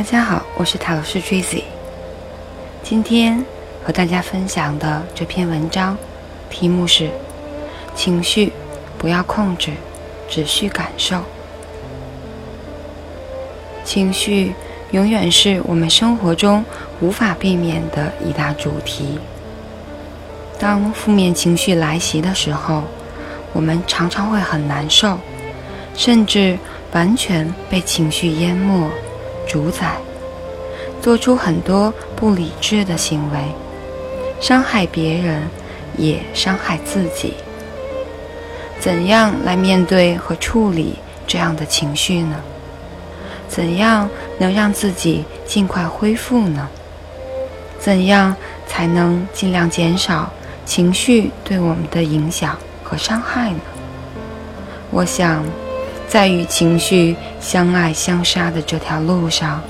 大家好，我是塔罗斯 Tracy。今天和大家分享的这篇文章，题目是“情绪不要控制，只需感受”。情绪永远是我们生活中无法避免的一大主题。当负面情绪来袭的时候，我们常常会很难受，甚至完全被情绪淹没、主宰，做出很多不理智的行为，伤害别人，也伤害自己。怎样来面对和处理这样的情绪呢？怎样能让自己尽快恢复呢？怎样才能尽量减少情绪对我们的影响？和伤害呢？我想，在与情绪相爱相杀的这条路上，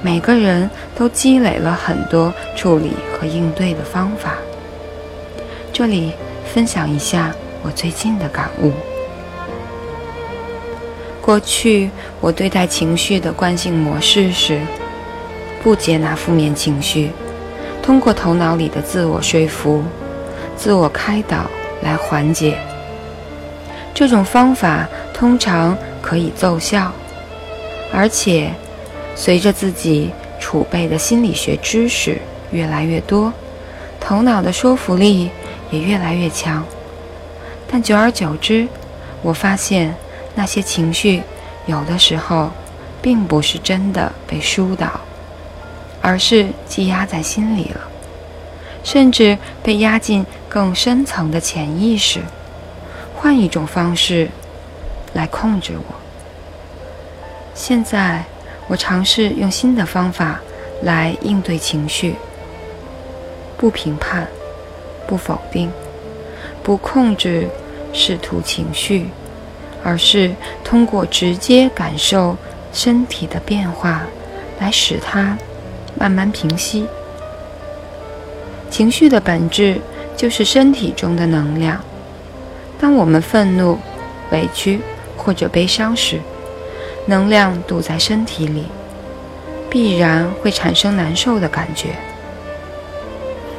每个人都积累了很多处理和应对的方法。这里分享一下我最近的感悟。过去我对待情绪的惯性模式是不接纳负面情绪，通过头脑里的自我说服、自我开导。来缓解，这种方法通常可以奏效，而且随着自己储备的心理学知识越来越多，头脑的说服力也越来越强。但久而久之，我发现那些情绪有的时候并不是真的被疏导，而是积压在心里了。甚至被压进更深层的潜意识，换一种方式来控制我。现在，我尝试用新的方法来应对情绪：不评判，不否定，不控制试图情绪，而是通过直接感受身体的变化，来使它慢慢平息。情绪的本质就是身体中的能量。当我们愤怒、委屈或者悲伤时，能量堵在身体里，必然会产生难受的感觉。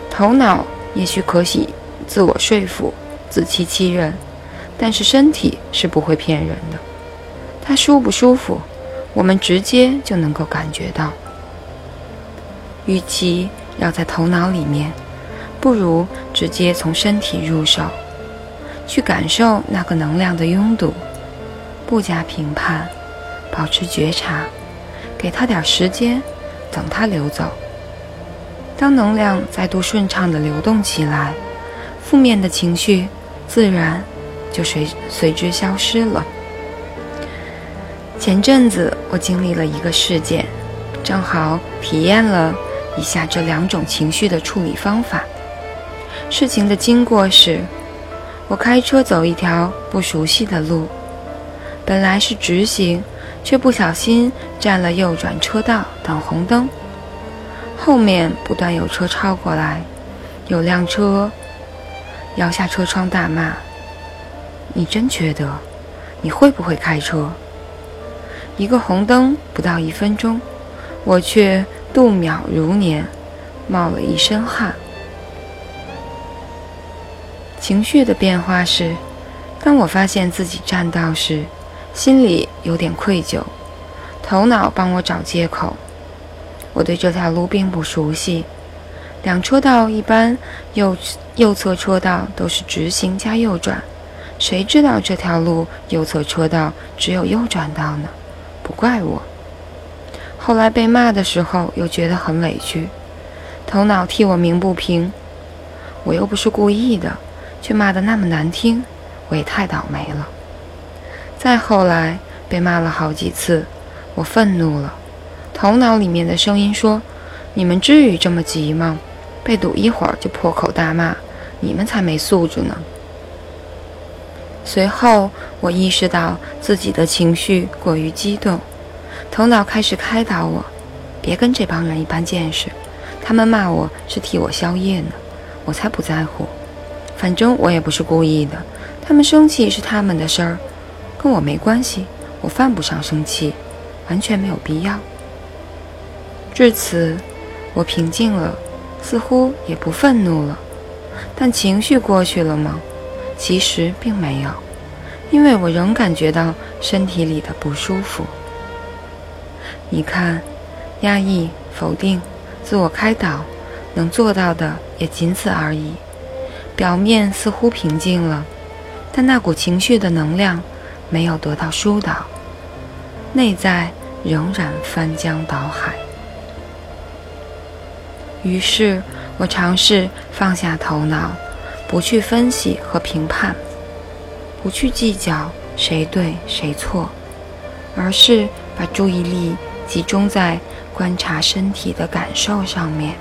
头脑也许可以自我说服、自欺欺人，但是身体是不会骗人的。它舒不舒服，我们直接就能够感觉到。与其要在头脑里面，不如直接从身体入手，去感受那个能量的拥堵，不加评判，保持觉察，给他点时间，等他流走。当能量再度顺畅地流动起来，负面的情绪自然就随随之消失了。前阵子我经历了一个事件，正好体验了。以下这两种情绪的处理方法。事情的经过是，我开车走一条不熟悉的路，本来是直行，却不小心占了右转车道等红灯。后面不断有车超过来，有辆车摇下车窗大骂：“你真缺德！你会不会开车？”一个红灯不到一分钟，我却。度秒如年，冒了一身汗。情绪的变化是：当我发现自己占道时，心里有点愧疚，头脑帮我找借口。我对这条路并不熟悉，两车道一般右右侧车道都是直行加右转，谁知道这条路右侧车道只有右转道呢？不怪我。后来被骂的时候，又觉得很委屈，头脑替我鸣不平。我又不是故意的，却骂得那么难听，我也太倒霉了。再后来被骂了好几次，我愤怒了，头脑里面的声音说：“你们至于这么急吗？被堵一会儿就破口大骂，你们才没素质呢。”随后我意识到自己的情绪过于激动。头脑开始开导我，别跟这帮人一般见识，他们骂我是替我消业呢，我才不在乎，反正我也不是故意的，他们生气是他们的事儿，跟我没关系，我犯不上生气，完全没有必要。至此，我平静了，似乎也不愤怒了。但情绪过去了吗？其实并没有，因为我仍感觉到身体里的不舒服。你看，压抑、否定、自我开导，能做到的也仅此而已。表面似乎平静了，但那股情绪的能量没有得到疏导，内在仍然翻江倒海。于是我尝试放下头脑。不去分析和评判，不去计较谁对谁错，而是把注意力集中在观察身体的感受上面。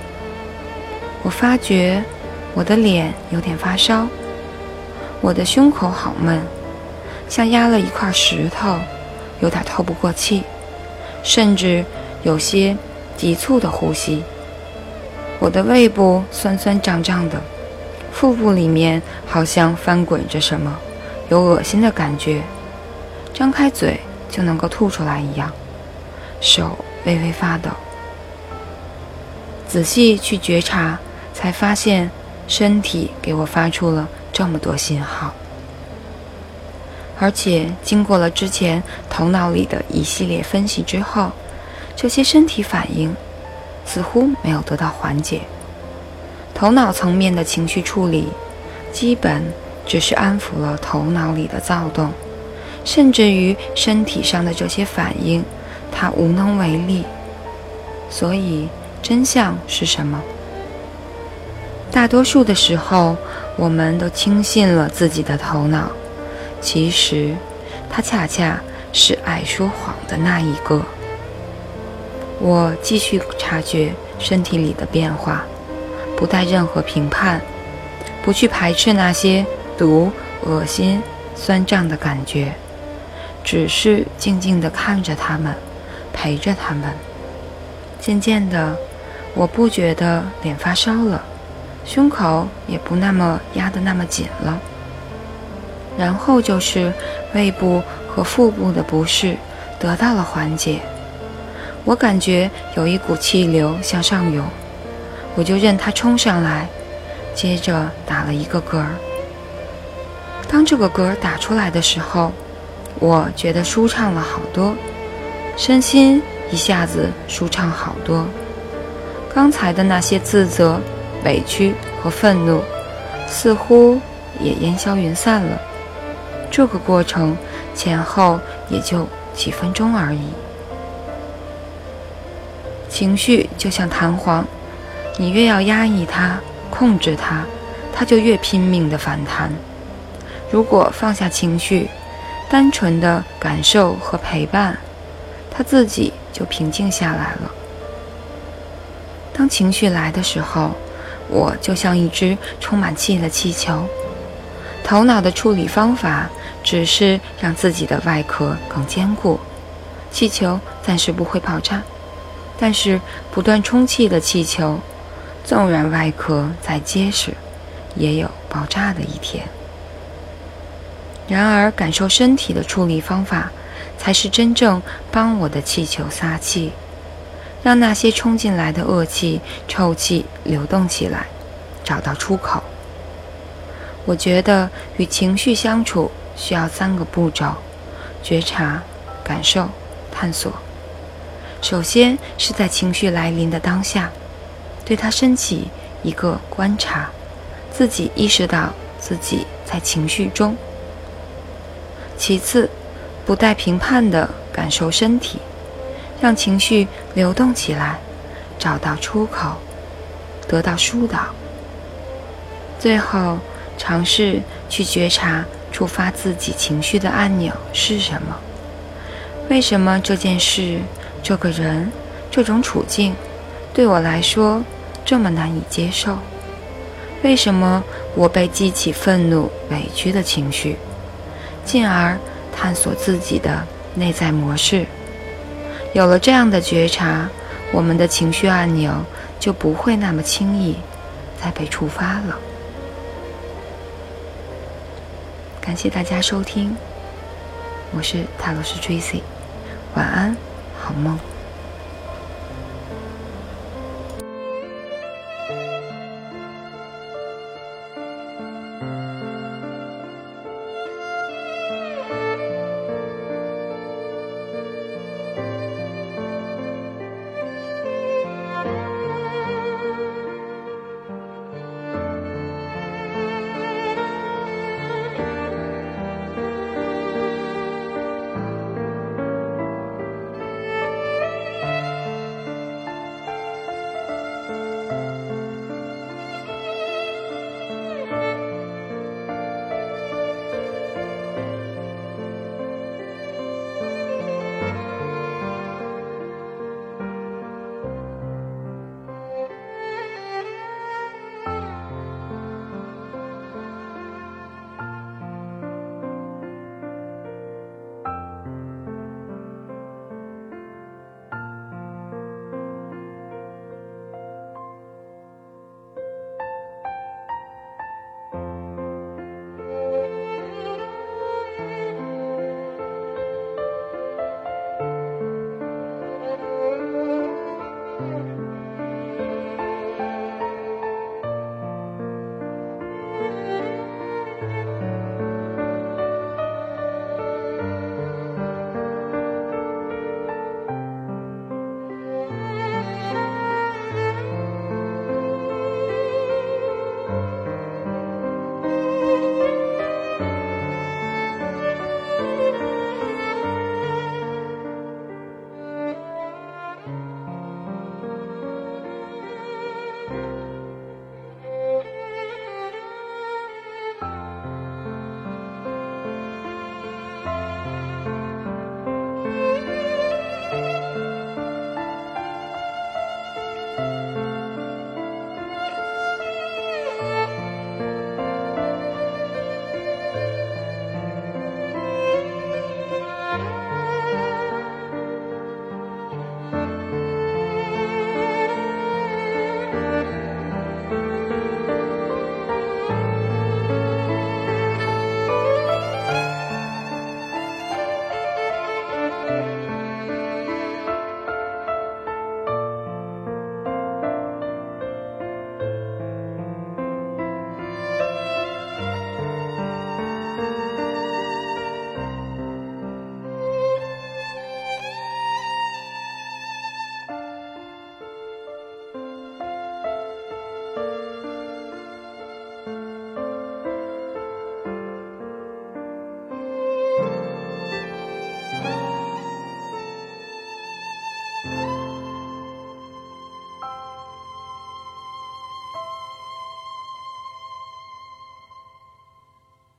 我发觉我的脸有点发烧，我的胸口好闷，像压了一块石头，有点透不过气，甚至有些急促的呼吸。我的胃部酸酸胀胀的。腹部里面好像翻滚着什么，有恶心的感觉，张开嘴就能够吐出来一样，手微微发抖。仔细去觉察，才发现身体给我发出了这么多信号，而且经过了之前头脑里的一系列分析之后，这些身体反应似乎没有得到缓解。头脑层面的情绪处理，基本只是安抚了头脑里的躁动，甚至于身体上的这些反应，他无能为力。所以真相是什么？大多数的时候，我们都轻信了自己的头脑，其实它恰恰是爱说谎的那一个。我继续察觉身体里的变化。不带任何评判，不去排斥那些毒、恶心、酸胀的感觉，只是静静地看着他们，陪着他们。渐渐的，我不觉得脸发烧了，胸口也不那么压得那么紧了。然后就是胃部和腹部的不适得到了缓解，我感觉有一股气流向上涌。我就任它冲上来，接着打了一个嗝。当这个嗝打出来的时候，我觉得舒畅了好多，身心一下子舒畅好多。刚才的那些自责、委屈和愤怒，似乎也烟消云散了。这个过程前后也就几分钟而已。情绪就像弹簧。你越要压抑它、控制它，它就越拼命的反弹。如果放下情绪，单纯的感受和陪伴，它自己就平静下来了。当情绪来的时候，我就像一只充满气的气球。头脑的处理方法只是让自己的外壳更坚固，气球暂时不会爆炸。但是不断充气的气球。纵然外壳再结实，也有爆炸的一天。然而，感受身体的处理方法，才是真正帮我的气球撒气，让那些冲进来的恶气、臭气流动起来，找到出口。我觉得与情绪相处需要三个步骤：觉察、感受、探索。首先是在情绪来临的当下。对他升起一个观察，自己意识到自己在情绪中。其次，不带评判的感受身体，让情绪流动起来，找到出口，得到疏导。最后，尝试去觉察触发自己情绪的按钮是什么？为什么这件事、这个人、这种处境，对我来说？这么难以接受，为什么我被激起愤怒、委屈的情绪？进而探索自己的内在模式。有了这样的觉察，我们的情绪按钮就不会那么轻易再被触发了。感谢大家收听，我是塔罗斯 Tracy，晚安，好梦。